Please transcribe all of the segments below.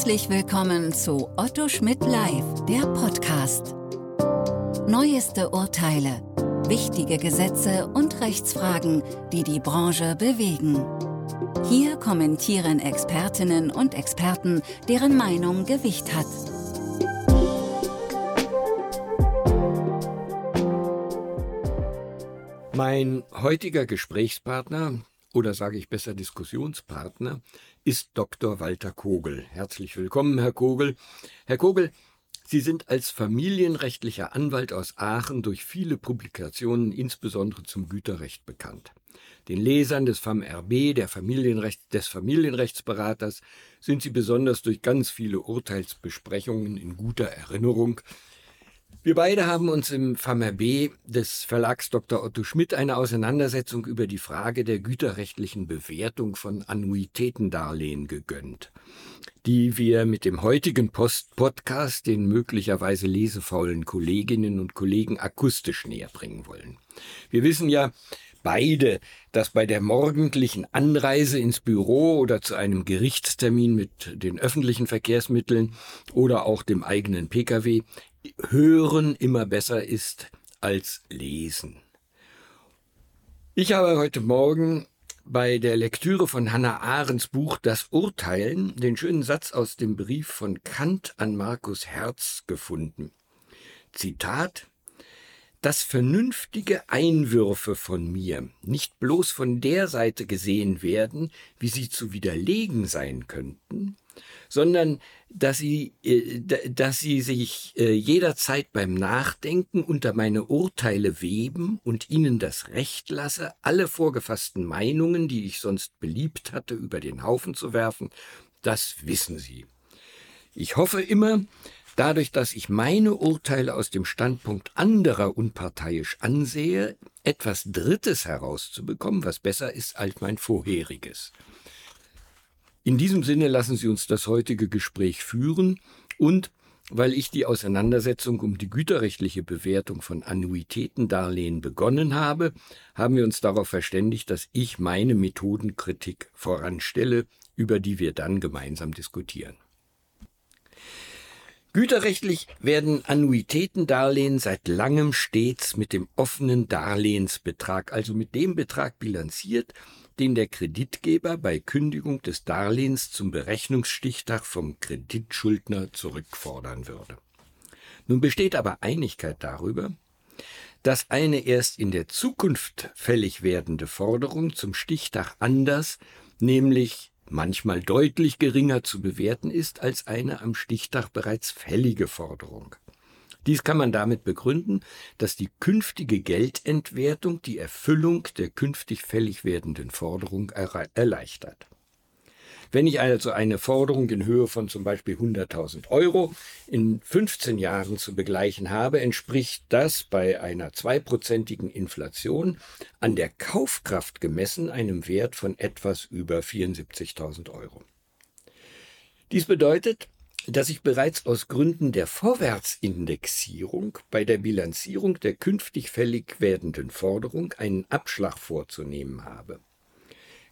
Herzlich willkommen zu Otto Schmidt Live, der Podcast. Neueste Urteile, wichtige Gesetze und Rechtsfragen, die die Branche bewegen. Hier kommentieren Expertinnen und Experten, deren Meinung Gewicht hat. Mein heutiger Gesprächspartner oder sage ich besser Diskussionspartner ist Dr. Walter Kogel. Herzlich willkommen, Herr Kogel. Herr Kogel, Sie sind als familienrechtlicher Anwalt aus Aachen durch viele Publikationen, insbesondere zum Güterrecht, bekannt. Den Lesern des FAMRB, der Familienrecht, des Familienrechtsberaters, sind Sie besonders durch ganz viele Urteilsbesprechungen in guter Erinnerung. Wir beide haben uns im FAMRB des Verlags Dr. Otto Schmidt eine Auseinandersetzung über die Frage der güterrechtlichen Bewertung von Annuitätendarlehen gegönnt, die wir mit dem heutigen Post-Podcast den möglicherweise lesefaulen Kolleginnen und Kollegen akustisch näher bringen wollen. Wir wissen ja, beide, dass bei der morgendlichen Anreise ins Büro oder zu einem Gerichtstermin mit den öffentlichen Verkehrsmitteln oder auch dem eigenen Pkw Hören immer besser ist als Lesen. Ich habe heute Morgen bei der Lektüre von Hannah Arendts Buch Das Urteilen den schönen Satz aus dem Brief von Kant an Markus Herz gefunden. Zitat dass vernünftige Einwürfe von mir nicht bloß von der Seite gesehen werden, wie sie zu widerlegen sein könnten, sondern dass sie, äh, dass sie sich äh, jederzeit beim Nachdenken unter meine Urteile weben und ihnen das Recht lasse, alle vorgefassten Meinungen, die ich sonst beliebt hatte, über den Haufen zu werfen, das wissen sie. Ich hoffe immer, dadurch, dass ich meine Urteile aus dem Standpunkt anderer unparteiisch ansehe, etwas Drittes herauszubekommen, was besser ist als mein vorheriges. In diesem Sinne lassen Sie uns das heutige Gespräch führen und weil ich die Auseinandersetzung um die güterrechtliche Bewertung von Annuitätendarlehen begonnen habe, haben wir uns darauf verständigt, dass ich meine Methodenkritik voranstelle, über die wir dann gemeinsam diskutieren. Güterrechtlich werden Annuitätendarlehen seit langem stets mit dem offenen Darlehensbetrag, also mit dem Betrag bilanziert, den der Kreditgeber bei Kündigung des Darlehens zum Berechnungsstichtag vom Kreditschuldner zurückfordern würde. Nun besteht aber Einigkeit darüber, dass eine erst in der Zukunft fällig werdende Forderung zum Stichtag anders, nämlich manchmal deutlich geringer zu bewerten ist als eine am Stichtag bereits fällige Forderung. Dies kann man damit begründen, dass die künftige Geldentwertung die Erfüllung der künftig fällig werdenden Forderung erleichtert. Wenn ich also eine Forderung in Höhe von zum Beispiel 100.000 Euro in 15 Jahren zu begleichen habe, entspricht das bei einer zweiprozentigen Inflation an der Kaufkraft gemessen einem Wert von etwas über 74.000 Euro. Dies bedeutet, dass ich bereits aus Gründen der Vorwärtsindexierung bei der Bilanzierung der künftig fällig werdenden Forderung einen Abschlag vorzunehmen habe.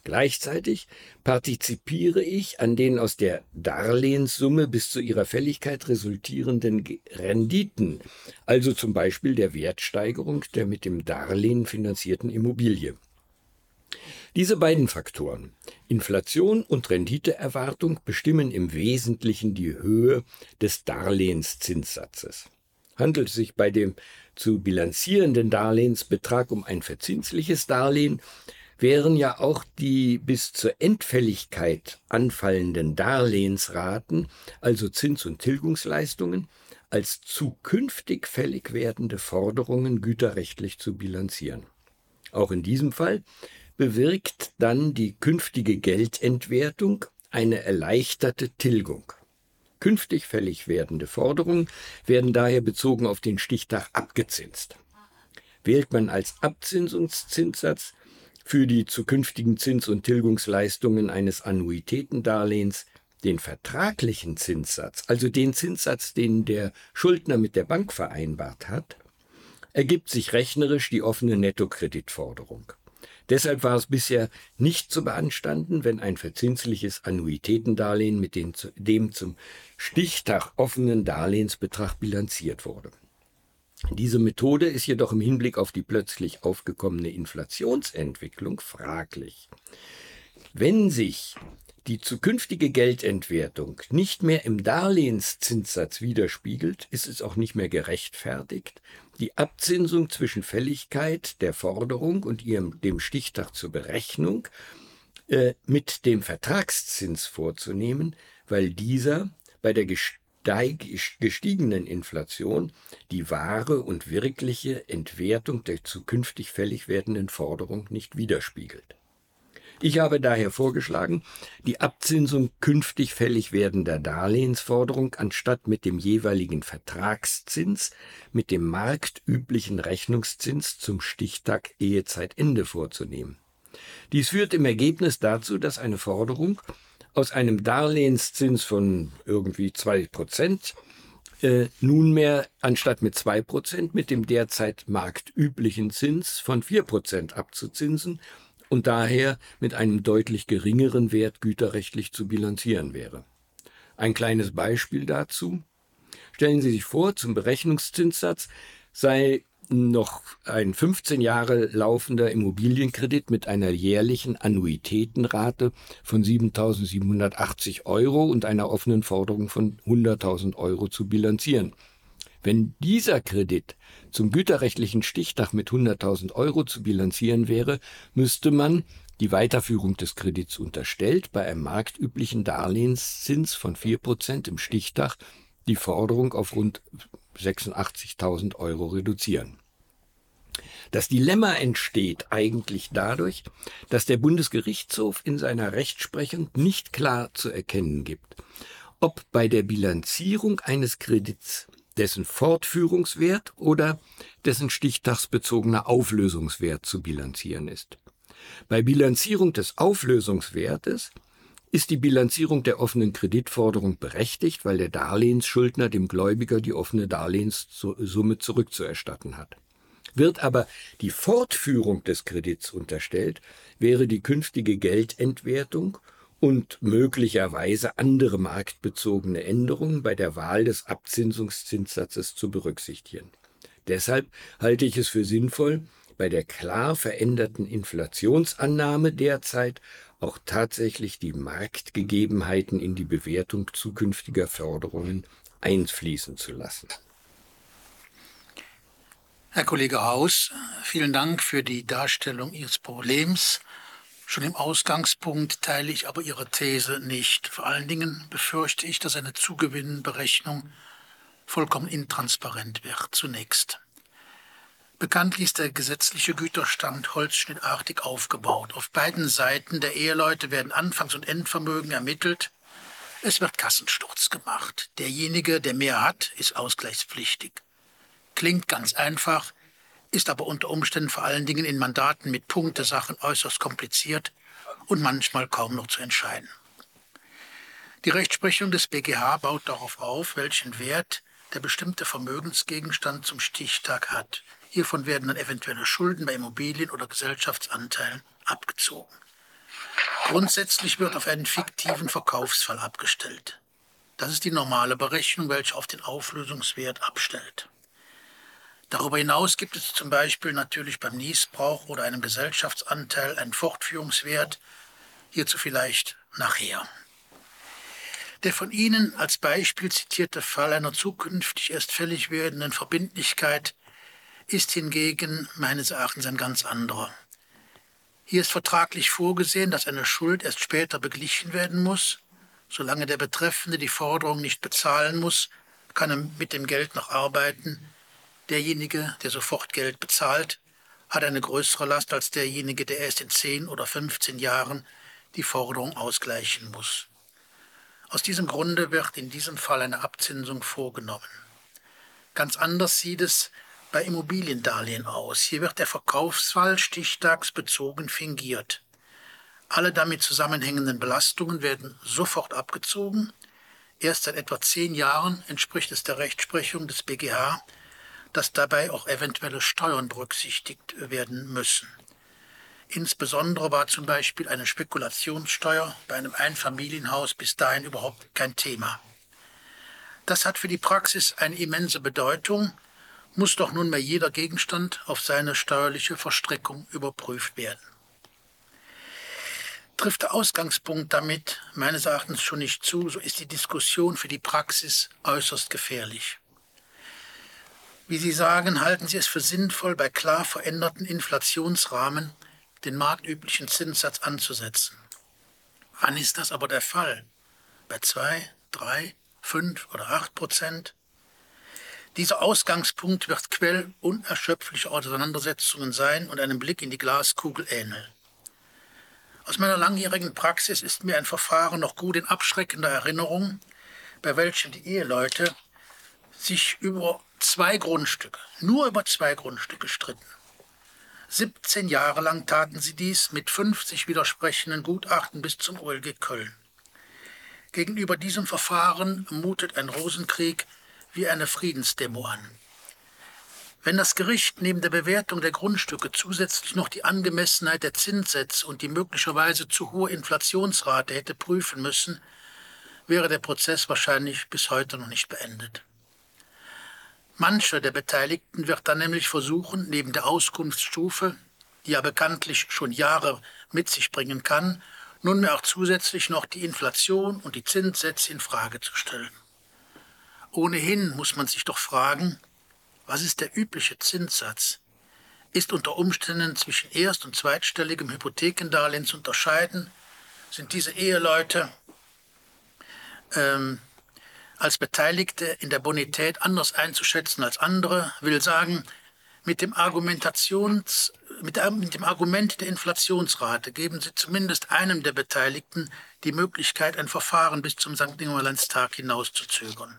Gleichzeitig partizipiere ich an den aus der Darlehenssumme bis zu ihrer Fälligkeit resultierenden Renditen, also zum Beispiel der Wertsteigerung der mit dem Darlehen finanzierten Immobilie. Diese beiden Faktoren, Inflation und Renditeerwartung, bestimmen im Wesentlichen die Höhe des Darlehenszinssatzes. Handelt es sich bei dem zu bilanzierenden Darlehensbetrag um ein verzinsliches Darlehen, wären ja auch die bis zur Endfälligkeit anfallenden Darlehensraten, also Zins- und Tilgungsleistungen, als zukünftig fällig werdende Forderungen güterrechtlich zu bilanzieren. Auch in diesem Fall bewirkt dann die künftige Geldentwertung eine erleichterte Tilgung. Künftig fällig werdende Forderungen werden daher bezogen auf den Stichtag abgezinst. Wählt man als Abzinsungszinssatz für die zukünftigen Zins- und Tilgungsleistungen eines Annuitätendarlehens den vertraglichen Zinssatz, also den Zinssatz, den der Schuldner mit der Bank vereinbart hat, ergibt sich rechnerisch die offene Nettokreditforderung. Deshalb war es bisher nicht zu beanstanden, wenn ein verzinsliches Annuitätendarlehen mit dem zum Stichtag offenen Darlehensbetrag bilanziert wurde. Diese Methode ist jedoch im Hinblick auf die plötzlich aufgekommene Inflationsentwicklung fraglich. Wenn sich die zukünftige Geldentwertung nicht mehr im Darlehenszinssatz widerspiegelt, ist es auch nicht mehr gerechtfertigt, die Abzinsung zwischen Fälligkeit der Forderung und ihrem, dem Stichtag zur Berechnung äh, mit dem Vertragszins vorzunehmen, weil dieser bei der gestiegenen Inflation die wahre und wirkliche Entwertung der zukünftig fällig werdenden Forderung nicht widerspiegelt. Ich habe daher vorgeschlagen, die Abzinsung künftig fällig werdender Darlehensforderung anstatt mit dem jeweiligen Vertragszins mit dem marktüblichen Rechnungszins zum Stichtag Ehezeitende vorzunehmen. Dies führt im Ergebnis dazu, dass eine Forderung aus einem Darlehenszins von irgendwie zwei Prozent äh, nunmehr anstatt mit zwei Prozent mit dem derzeit marktüblichen Zins von vier Prozent abzuzinsen und daher mit einem deutlich geringeren Wert güterrechtlich zu bilanzieren wäre. Ein kleines Beispiel dazu. Stellen Sie sich vor, zum Berechnungszinssatz sei noch ein 15 Jahre laufender Immobilienkredit mit einer jährlichen Annuitätenrate von 7.780 Euro und einer offenen Forderung von 100.000 Euro zu bilanzieren. Wenn dieser Kredit zum güterrechtlichen Stichtag mit 100.000 Euro zu bilanzieren wäre, müsste man die Weiterführung des Kredits unterstellt bei einem marktüblichen Darlehenszins von 4% im Stichtag die Forderung auf rund 86.000 Euro reduzieren. Das Dilemma entsteht eigentlich dadurch, dass der Bundesgerichtshof in seiner Rechtsprechung nicht klar zu erkennen gibt, ob bei der Bilanzierung eines Kredits dessen Fortführungswert oder dessen stichtagsbezogener Auflösungswert zu bilanzieren ist. Bei Bilanzierung des Auflösungswertes ist die Bilanzierung der offenen Kreditforderung berechtigt, weil der Darlehensschuldner dem Gläubiger die offene Darlehenssumme zurückzuerstatten hat. Wird aber die Fortführung des Kredits unterstellt, wäre die künftige Geldentwertung und möglicherweise andere marktbezogene Änderungen bei der Wahl des Abzinsungszinssatzes zu berücksichtigen. Deshalb halte ich es für sinnvoll, bei der klar veränderten Inflationsannahme derzeit auch tatsächlich die Marktgegebenheiten in die Bewertung zukünftiger Förderungen einfließen zu lassen. Herr Kollege Haus, vielen Dank für die Darstellung Ihres Problems. Schon im Ausgangspunkt teile ich aber Ihre These nicht. Vor allen Dingen befürchte ich, dass eine Zugewinnberechnung vollkommen intransparent wird. Zunächst. Bekanntlich ist der gesetzliche Güterstand holzschnittartig aufgebaut. Auf beiden Seiten der Eheleute werden Anfangs- und Endvermögen ermittelt. Es wird Kassensturz gemacht. Derjenige, der mehr hat, ist ausgleichspflichtig. Klingt ganz einfach, ist aber unter Umständen vor allen Dingen in Mandaten mit Punktesachen äußerst kompliziert und manchmal kaum noch zu entscheiden. Die Rechtsprechung des BGH baut darauf auf, welchen Wert der bestimmte Vermögensgegenstand zum Stichtag hat. Hiervon werden dann eventuelle Schulden bei Immobilien oder Gesellschaftsanteilen abgezogen. Grundsätzlich wird auf einen fiktiven Verkaufsfall abgestellt. Das ist die normale Berechnung, welche auf den Auflösungswert abstellt. Darüber hinaus gibt es zum Beispiel natürlich beim Niesbrauch oder einem Gesellschaftsanteil einen Fortführungswert, hierzu vielleicht nachher. Der von Ihnen als Beispiel zitierte Fall einer zukünftig erst fällig werdenden Verbindlichkeit ist hingegen meines Erachtens ein ganz anderer. Hier ist vertraglich vorgesehen, dass eine Schuld erst später beglichen werden muss. Solange der Betreffende die Forderung nicht bezahlen muss, kann er mit dem Geld noch arbeiten. Derjenige, der sofort Geld bezahlt, hat eine größere Last als derjenige, der erst in 10 oder 15 Jahren die Forderung ausgleichen muss. Aus diesem Grunde wird in diesem Fall eine Abzinsung vorgenommen. Ganz anders sieht es bei Immobiliendarlehen aus. Hier wird der Verkaufsfall stichtagsbezogen fingiert. Alle damit zusammenhängenden Belastungen werden sofort abgezogen. Erst seit etwa zehn Jahren entspricht es der Rechtsprechung des BGH, dass dabei auch eventuelle Steuern berücksichtigt werden müssen. Insbesondere war zum Beispiel eine Spekulationssteuer bei einem Einfamilienhaus bis dahin überhaupt kein Thema. Das hat für die Praxis eine immense Bedeutung, muss doch nunmehr jeder Gegenstand auf seine steuerliche Verstrickung überprüft werden. Trifft der Ausgangspunkt damit meines Erachtens schon nicht zu, so ist die Diskussion für die Praxis äußerst gefährlich. Wie Sie sagen, halten Sie es für sinnvoll, bei klar veränderten Inflationsrahmen den marktüblichen Zinssatz anzusetzen. Wann ist das aber der Fall? Bei zwei, drei, fünf oder acht Prozent? Dieser Ausgangspunkt wird Quell unerschöpflicher Auseinandersetzungen sein und einem Blick in die Glaskugel ähneln. Aus meiner langjährigen Praxis ist mir ein Verfahren noch gut in abschreckender Erinnerung, bei welchem die Eheleute sich über zwei Grundstücke, nur über zwei Grundstücke stritten. 17 Jahre lang taten sie dies mit 50 widersprechenden Gutachten bis zum OLG Köln. Gegenüber diesem Verfahren mutet ein Rosenkrieg wie eine Friedensdemo an. Wenn das Gericht neben der Bewertung der Grundstücke zusätzlich noch die Angemessenheit der Zinssätze und die möglicherweise zu hohe Inflationsrate hätte prüfen müssen, wäre der Prozess wahrscheinlich bis heute noch nicht beendet. Mancher der Beteiligten wird dann nämlich versuchen, neben der Auskunftsstufe, die ja bekanntlich schon Jahre mit sich bringen kann, nunmehr auch zusätzlich noch die Inflation und die Zinssätze in Frage zu stellen. Ohnehin muss man sich doch fragen, was ist der übliche Zinssatz? Ist unter Umständen zwischen erst- und zweitstelligem Hypothekendarlehen zu unterscheiden? Sind diese Eheleute ähm, als Beteiligte in der Bonität anders einzuschätzen als andere? Will sagen, mit dem, Argumentations, mit, mit dem Argument der Inflationsrate geben Sie zumindest einem der Beteiligten die Möglichkeit, ein Verfahren bis zum St. Nimmerlandstag hinauszuzögern.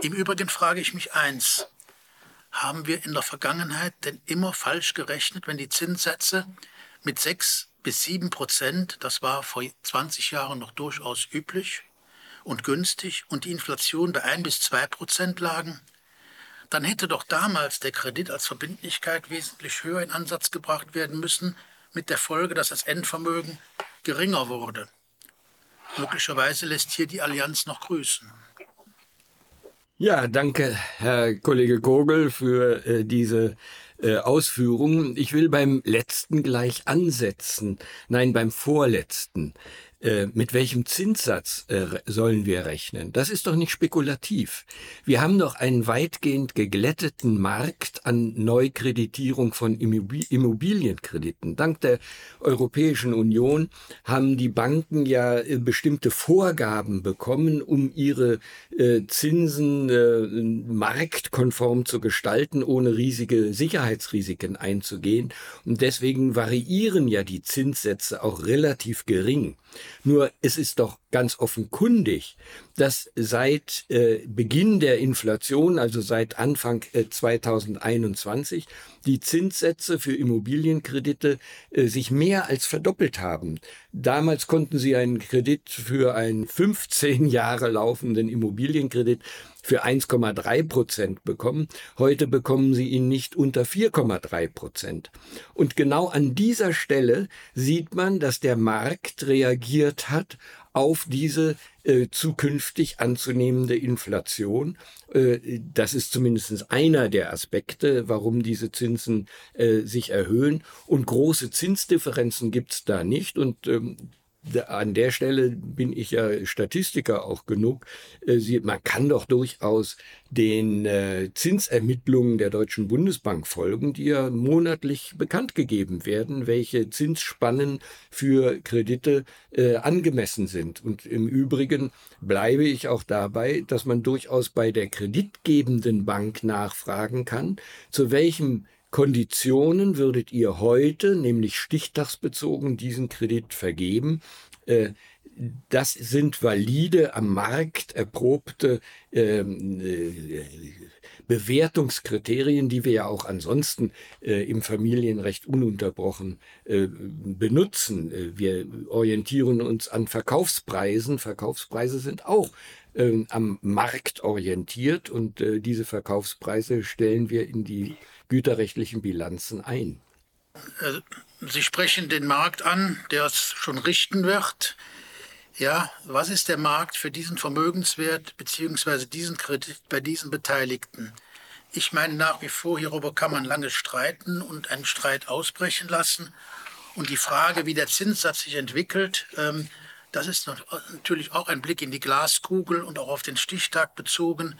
Im Übrigen frage ich mich eins. Haben wir in der Vergangenheit denn immer falsch gerechnet, wenn die Zinssätze mit 6 bis 7 Prozent, das war vor 20 Jahren noch durchaus üblich und günstig, und die Inflation bei 1 bis 2 Prozent lagen? Dann hätte doch damals der Kredit als Verbindlichkeit wesentlich höher in Ansatz gebracht werden müssen, mit der Folge, dass das Endvermögen geringer wurde. Möglicherweise lässt hier die Allianz noch grüßen. Ja, danke, Herr Kollege Kogel, für äh, diese äh, Ausführungen. Ich will beim letzten gleich ansetzen. Nein, beim vorletzten. Äh, mit welchem Zinssatz äh, sollen wir rechnen? Das ist doch nicht spekulativ. Wir haben doch einen weitgehend geglätteten Markt an Neukreditierung von Immobilienkrediten. Dank der Europäischen Union haben die Banken ja äh, bestimmte Vorgaben bekommen, um ihre Zinsen marktkonform zu gestalten, ohne riesige Sicherheitsrisiken einzugehen. Und deswegen variieren ja die Zinssätze auch relativ gering. Nur es ist doch ganz offenkundig, dass seit äh, Beginn der Inflation, also seit Anfang äh, 2021, die Zinssätze für Immobilienkredite äh, sich mehr als verdoppelt haben. Damals konnten Sie einen Kredit für einen 15 Jahre laufenden Immobilienkredit für 1,3 Prozent bekommen. Heute bekommen Sie ihn nicht unter 4,3 Prozent. Und genau an dieser Stelle sieht man, dass der Markt reagiert hat auf diese äh, zukünftig anzunehmende Inflation. Äh, das ist zumindest einer der Aspekte, warum diese Zinsen äh, sich erhöhen. Und große Zinsdifferenzen gibt es da nicht. Und ähm, an der Stelle bin ich ja Statistiker auch genug. Äh, man kann doch durchaus den äh, Zinsermittlungen der Deutschen Bundesbank folgen, die ja monatlich bekannt gegeben werden, welche Zinsspannen für Kredite äh, angemessen sind. Und im Übrigen bleibe ich auch dabei, dass man durchaus bei der kreditgebenden Bank nachfragen kann, zu welchem Konditionen würdet ihr heute, nämlich stichtagsbezogen, diesen Kredit vergeben? Äh, das sind valide, am Markt erprobte ähm, äh, Bewertungskriterien, die wir ja auch ansonsten äh, im Familienrecht ununterbrochen benutzen. Wir orientieren uns an Verkaufspreisen. Verkaufspreise sind auch ähm, am Markt orientiert und diese Verkaufspreise stellen wir in die güterrechtlichen Bilanzen ein. Äh, Sie sprechen den Markt an, der es schon richten wird. Ja, was ist der Markt für diesen Vermögenswert bzw. diesen Kredit bei diesen Beteiligten? Ich meine nach wie vor, hierüber kann man lange streiten und einen Streit ausbrechen lassen. Und die Frage, wie der Zinssatz sich entwickelt, ähm, das ist natürlich auch ein Blick in die Glaskugel und auch auf den Stichtag bezogen.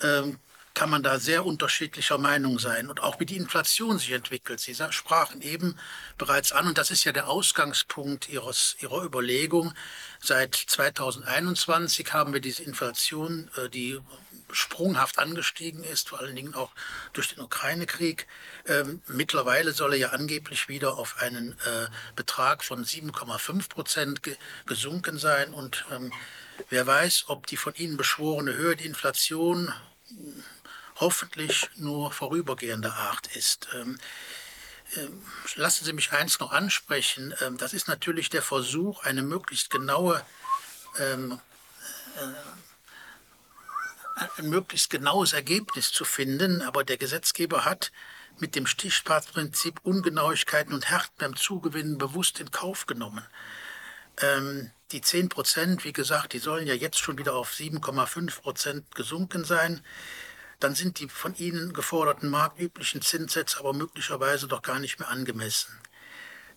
Ähm, kann man da sehr unterschiedlicher Meinung sein. Und auch wie die Inflation sich entwickelt. Sie sprachen eben bereits an, und das ist ja der Ausgangspunkt Ihres, Ihrer Überlegung. Seit 2021 haben wir diese Inflation, äh, die sprunghaft angestiegen ist, vor allen Dingen auch durch den Ukraine-Krieg. Ähm, mittlerweile soll er ja angeblich wieder auf einen äh, Betrag von 7,5 Prozent ge gesunken sein. Und ähm, wer weiß, ob die von Ihnen beschworene Höhe der Inflation hoffentlich nur vorübergehender Art ist. Ähm, ähm, lassen Sie mich eins noch ansprechen. Ähm, das ist natürlich der Versuch, eine möglichst genaue, äh, ein möglichst genaues Ergebnis zu finden. Aber der Gesetzgeber hat mit dem Stichpaßprinzip Ungenauigkeiten und Härten beim Zugewinnen bewusst in Kauf genommen. Ähm, die 10 Prozent, wie gesagt, die sollen ja jetzt schon wieder auf 7,5 Prozent gesunken sein dann sind die von Ihnen geforderten marktüblichen Zinssätze aber möglicherweise doch gar nicht mehr angemessen.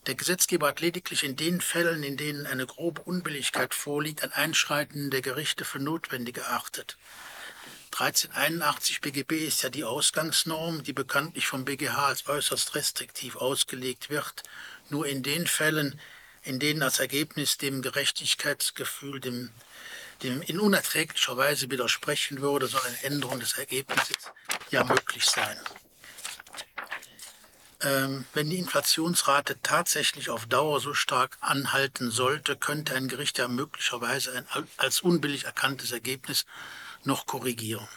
Der Gesetzgeber hat lediglich in den Fällen, in denen eine grobe Unbilligkeit vorliegt, ein Einschreiten der Gerichte für notwendig erachtet. 1381 BGB ist ja die Ausgangsnorm, die bekanntlich vom BGH als äußerst restriktiv ausgelegt wird. Nur in den Fällen, in denen als Ergebnis dem Gerechtigkeitsgefühl, dem dem in unerträglicher Weise widersprechen würde, soll eine Änderung des Ergebnisses ja möglich sein. Ähm, wenn die Inflationsrate tatsächlich auf Dauer so stark anhalten sollte, könnte ein Gericht ja möglicherweise ein als unbillig erkanntes Ergebnis noch korrigieren.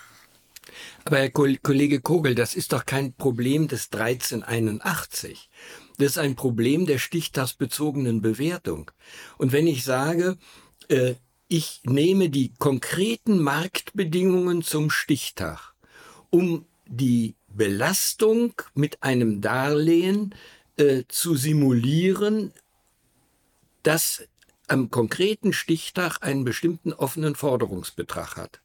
Aber Herr Kollege Kogel, das ist doch kein Problem des 1381. Das ist ein Problem der stichtagsbezogenen Bewertung. Und wenn ich sage, äh, ich nehme die konkreten Marktbedingungen zum Stichtag, um die Belastung mit einem Darlehen äh, zu simulieren, das am konkreten Stichtag einen bestimmten offenen Forderungsbetrag hat.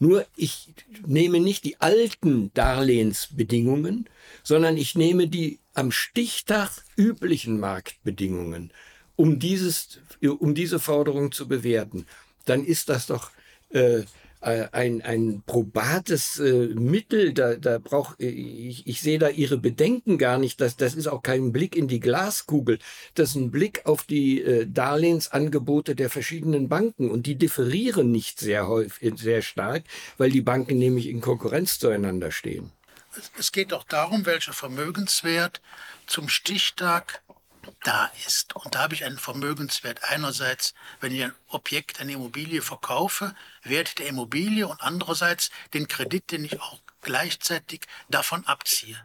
Nur ich nehme nicht die alten Darlehensbedingungen, sondern ich nehme die am Stichtag üblichen Marktbedingungen um, dieses, um diese Forderung zu bewerten, dann ist das doch äh, äh, ein, ein probates äh, Mittel. Da, da brauch, ich, ich sehe da Ihre Bedenken gar nicht. Das, das ist auch kein Blick in die Glaskugel. Das ist ein Blick auf die äh, Darlehensangebote der verschiedenen Banken. Und die differieren nicht sehr häufig, sehr stark, weil die Banken nämlich in Konkurrenz zueinander stehen. Es geht auch darum, welcher Vermögenswert zum Stichtag da ist. Und da habe ich einen Vermögenswert einerseits, wenn ich ein Objekt, eine Immobilie verkaufe, Wert der Immobilie und andererseits den Kredit, den ich auch gleichzeitig davon abziehe.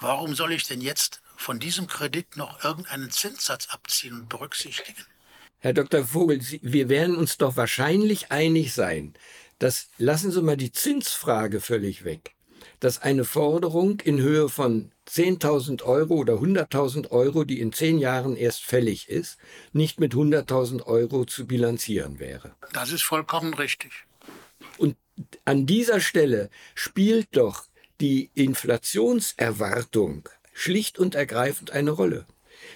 Warum soll ich denn jetzt von diesem Kredit noch irgendeinen Zinssatz abziehen und berücksichtigen? Herr Dr. Vogel, wir werden uns doch wahrscheinlich einig sein, dass, lassen Sie mal die Zinsfrage völlig weg, dass eine Forderung in Höhe von 10.000 Euro oder 100.000 Euro, die in zehn Jahren erst fällig ist, nicht mit 100.000 Euro zu bilanzieren wäre. Das ist vollkommen richtig. Und an dieser Stelle spielt doch die Inflationserwartung schlicht und ergreifend eine Rolle.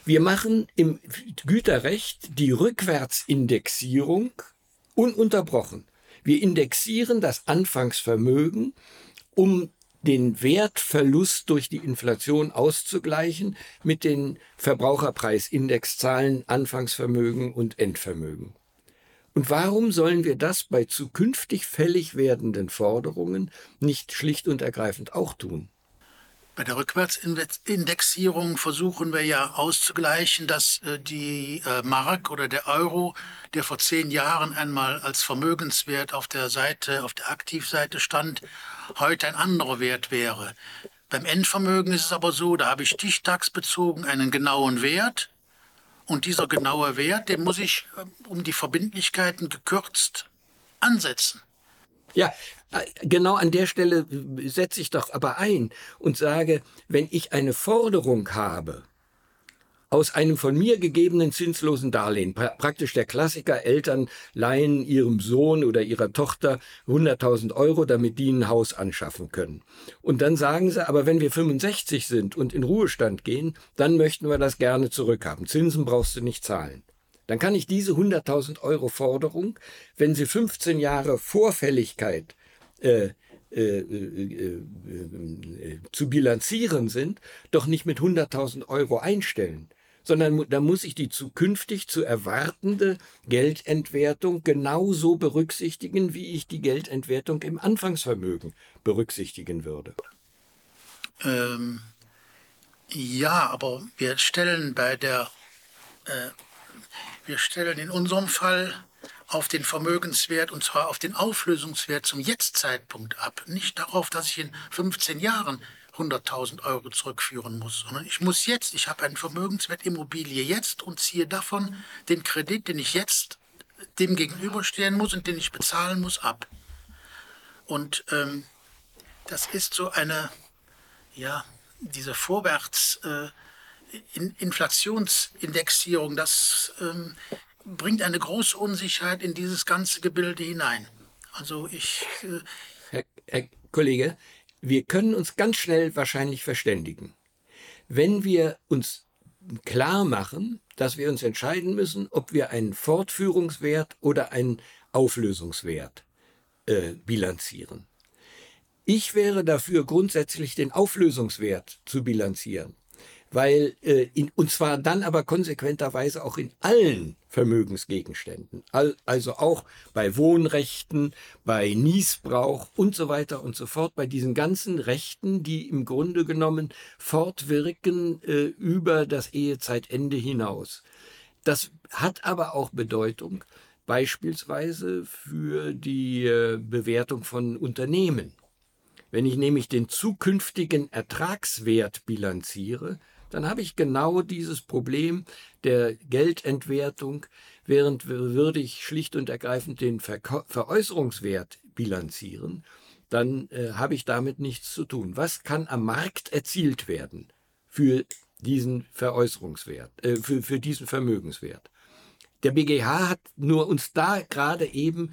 Wir machen im Güterrecht die Rückwärtsindexierung ununterbrochen. Wir indexieren das Anfangsvermögen, um den Wertverlust durch die Inflation auszugleichen mit den Verbraucherpreisindexzahlen Anfangsvermögen und Endvermögen. Und warum sollen wir das bei zukünftig fällig werdenden Forderungen nicht schlicht und ergreifend auch tun? Bei der Rückwärtsindexierung versuchen wir ja auszugleichen, dass äh, die äh, Mark oder der Euro, der vor zehn Jahren einmal als Vermögenswert auf der Seite, auf der Aktivseite stand, heute ein anderer Wert wäre. Beim Endvermögen ist es aber so, da habe ich stichtagsbezogen einen genauen Wert und dieser genaue Wert, den muss ich äh, um die Verbindlichkeiten gekürzt ansetzen. Ja, äh, genau an der Stelle setze ich doch aber ein und sage, wenn ich eine Forderung habe, aus einem von mir gegebenen zinslosen Darlehen, pra praktisch der Klassiker, Eltern leihen ihrem Sohn oder ihrer Tochter 100.000 Euro, damit die ein Haus anschaffen können. Und dann sagen sie, aber wenn wir 65 sind und in Ruhestand gehen, dann möchten wir das gerne zurückhaben. Zinsen brauchst du nicht zahlen. Dann kann ich diese 100.000 Euro Forderung, wenn sie 15 Jahre Vorfälligkeit äh, äh, äh, äh, zu bilanzieren sind, doch nicht mit 100.000 Euro einstellen sondern da muss ich die zukünftig zu erwartende Geldentwertung genauso berücksichtigen, wie ich die Geldentwertung im Anfangsvermögen berücksichtigen würde. Ähm, ja, aber wir stellen bei der, äh, wir stellen in unserem Fall auf den Vermögenswert und zwar auf den Auflösungswert zum Jetztzeitpunkt ab, nicht darauf, dass ich in 15 Jahren 100.000 Euro zurückführen muss, sondern ich muss jetzt, ich habe einen Vermögenswert Immobilie jetzt und ziehe davon den Kredit, den ich jetzt dem gegenüberstehen muss und den ich bezahlen muss, ab. Und ähm, das ist so eine, ja, diese Vorwärts, äh, Inflationsindexierung, das ähm, bringt eine große Unsicherheit in dieses ganze Gebilde hinein. Also ich. Äh, Herr, Herr Kollege, wir können uns ganz schnell wahrscheinlich verständigen. Wenn wir uns klar machen, dass wir uns entscheiden müssen, ob wir einen Fortführungswert oder einen Auflösungswert äh, bilanzieren. Ich wäre dafür, grundsätzlich den Auflösungswert zu bilanzieren weil äh, in, und zwar dann aber konsequenterweise auch in allen Vermögensgegenständen, All, also auch bei Wohnrechten, bei Niesbrauch und so weiter und so fort, bei diesen ganzen Rechten, die im Grunde genommen fortwirken äh, über das Ehezeitende hinaus. Das hat aber auch Bedeutung beispielsweise für die äh, Bewertung von Unternehmen. Wenn ich nämlich den zukünftigen Ertragswert bilanziere, dann habe ich genau dieses Problem der Geldentwertung, während würde ich schlicht und ergreifend den Verkäu Veräußerungswert bilanzieren, dann äh, habe ich damit nichts zu tun. Was kann am Markt erzielt werden für diesen Veräußerungswert, äh, für, für diesen Vermögenswert? Der BGH hat nur uns da gerade eben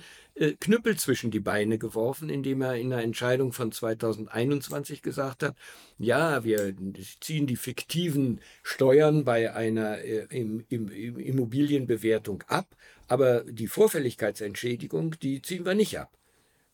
Knüppel zwischen die Beine geworfen, indem er in einer Entscheidung von 2021 gesagt hat, ja, wir ziehen die fiktiven Steuern bei einer äh, im, im, im Immobilienbewertung ab, aber die Vorfälligkeitsentschädigung, die ziehen wir nicht ab.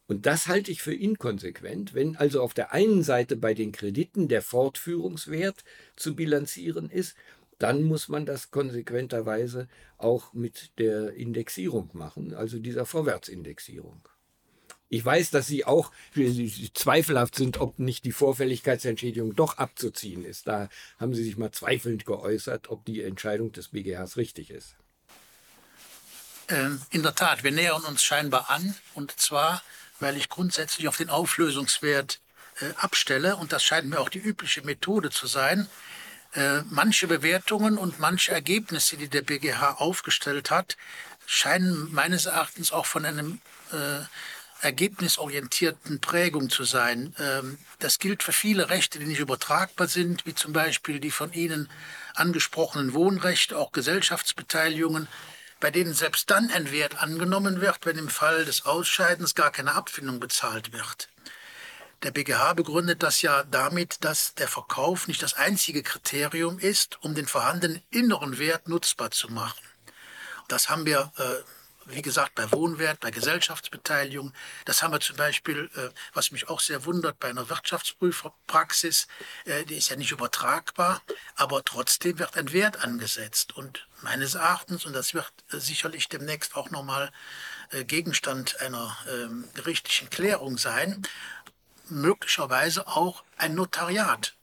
Und das halte ich für inkonsequent, wenn also auf der einen Seite bei den Krediten der Fortführungswert zu bilanzieren ist dann muss man das konsequenterweise auch mit der Indexierung machen, also dieser Vorwärtsindexierung. Ich weiß, dass Sie auch zweifelhaft sind, ob nicht die Vorfälligkeitsentschädigung doch abzuziehen ist. Da haben Sie sich mal zweifelnd geäußert, ob die Entscheidung des BGHs richtig ist. Ähm, in der Tat, wir nähern uns scheinbar an. Und zwar, weil ich grundsätzlich auf den Auflösungswert äh, abstelle. Und das scheint mir auch die übliche Methode zu sein. Äh, manche Bewertungen und manche Ergebnisse, die der BGH aufgestellt hat, scheinen meines Erachtens auch von einem äh, ergebnisorientierten Prägung zu sein. Ähm, das gilt für viele Rechte, die nicht übertragbar sind, wie zum Beispiel die von Ihnen angesprochenen Wohnrechte, auch Gesellschaftsbeteiligungen, bei denen selbst dann ein Wert angenommen wird, wenn im Fall des Ausscheidens gar keine Abfindung bezahlt wird. Der BGH begründet das ja damit, dass der Verkauf nicht das einzige Kriterium ist, um den vorhandenen inneren Wert nutzbar zu machen. Das haben wir, äh, wie gesagt, bei Wohnwert, bei Gesellschaftsbeteiligung. Das haben wir zum Beispiel, äh, was mich auch sehr wundert, bei einer Wirtschaftsprüferpraxis. Äh, die ist ja nicht übertragbar, aber trotzdem wird ein Wert angesetzt. Und meines Erachtens, und das wird sicherlich demnächst auch nochmal Gegenstand einer ähm, gerichtlichen Klärung sein, möglicherweise auch ein Notariat.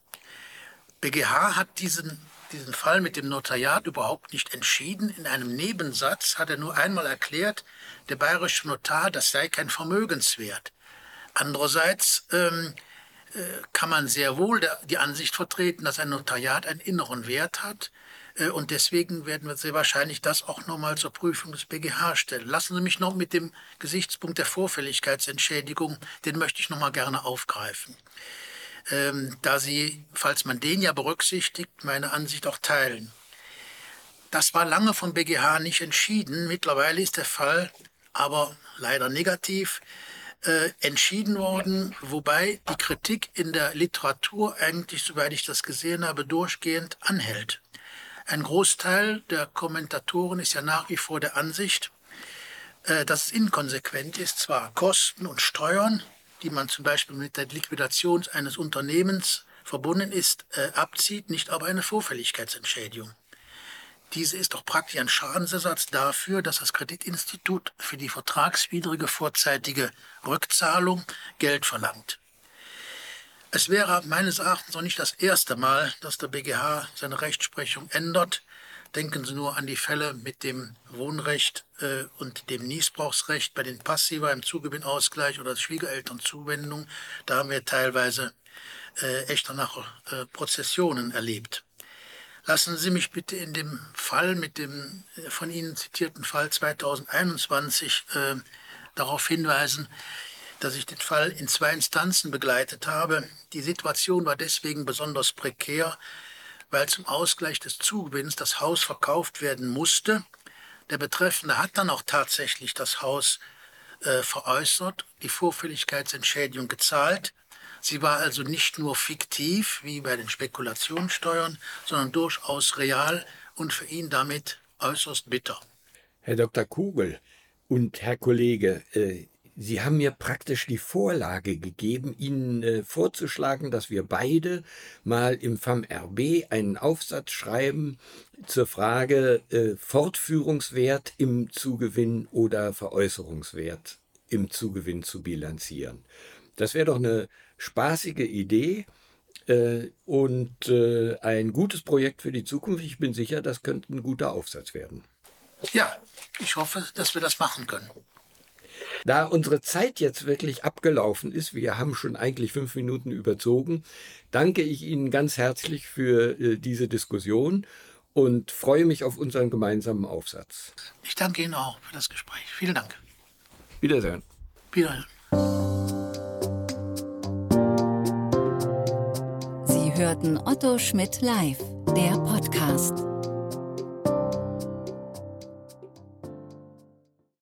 BGH hat diesen, diesen Fall mit dem Notariat überhaupt nicht entschieden. In einem Nebensatz hat er nur einmal erklärt, der bayerische Notar, das sei kein Vermögenswert. Andererseits ähm, äh, kann man sehr wohl der, die Ansicht vertreten, dass ein Notariat einen inneren Wert hat, und deswegen werden wir sehr wahrscheinlich das auch nochmal zur Prüfung des BGH stellen. Lassen Sie mich noch mit dem Gesichtspunkt der Vorfälligkeitsentschädigung, den möchte ich nochmal gerne aufgreifen. Ähm, da Sie, falls man den ja berücksichtigt, meine Ansicht auch teilen. Das war lange vom BGH nicht entschieden. Mittlerweile ist der Fall aber leider negativ äh, entschieden worden, wobei die Kritik in der Literatur eigentlich, soweit ich das gesehen habe, durchgehend anhält. Ein Großteil der Kommentatoren ist ja nach wie vor der Ansicht, äh, dass es inkonsequent ist, zwar Kosten und Steuern, die man zum Beispiel mit der Liquidation eines Unternehmens verbunden ist, äh, abzieht, nicht aber eine Vorfälligkeitsentschädigung. Diese ist doch praktisch ein Schadensersatz dafür, dass das Kreditinstitut für die vertragswidrige vorzeitige Rückzahlung Geld verlangt. Es wäre meines Erachtens noch nicht das erste Mal, dass der BGH seine Rechtsprechung ändert. Denken Sie nur an die Fälle mit dem Wohnrecht äh, und dem Niesbrauchsrecht bei den Passiva im Zugewinnausgleich oder Schwiegerelternzuwendung. Da haben wir teilweise äh, echt danach äh, Prozessionen erlebt. Lassen Sie mich bitte in dem Fall mit dem äh, von Ihnen zitierten Fall 2021 äh, darauf hinweisen, dass ich den Fall in zwei Instanzen begleitet habe. Die Situation war deswegen besonders prekär, weil zum Ausgleich des Zugewinns das Haus verkauft werden musste. Der Betreffende hat dann auch tatsächlich das Haus äh, veräußert, die Vorfälligkeitsentschädigung gezahlt Sie war also nicht nur fiktiv wie bei den Spekulationssteuern, sondern durchaus real und für ihn damit äußerst bitter. Herr Dr. Kugel und Herr Kollege, äh, Sie haben mir praktisch die Vorlage gegeben, Ihnen äh, vorzuschlagen, dass wir beide mal im FAM-RB einen Aufsatz schreiben zur Frage äh, Fortführungswert im Zugewinn oder Veräußerungswert im Zugewinn zu bilanzieren. Das wäre doch eine spaßige Idee äh, und äh, ein gutes Projekt für die Zukunft. Ich bin sicher, das könnte ein guter Aufsatz werden. Ja, ich hoffe, dass wir das machen können. Da unsere Zeit jetzt wirklich abgelaufen ist, wir haben schon eigentlich fünf Minuten überzogen, danke ich Ihnen ganz herzlich für äh, diese Diskussion und freue mich auf unseren gemeinsamen Aufsatz. Ich danke Ihnen auch für das Gespräch. Vielen Dank. Wiedersehen. Wiedersehen. hörten Otto Schmidt live, der Podcast.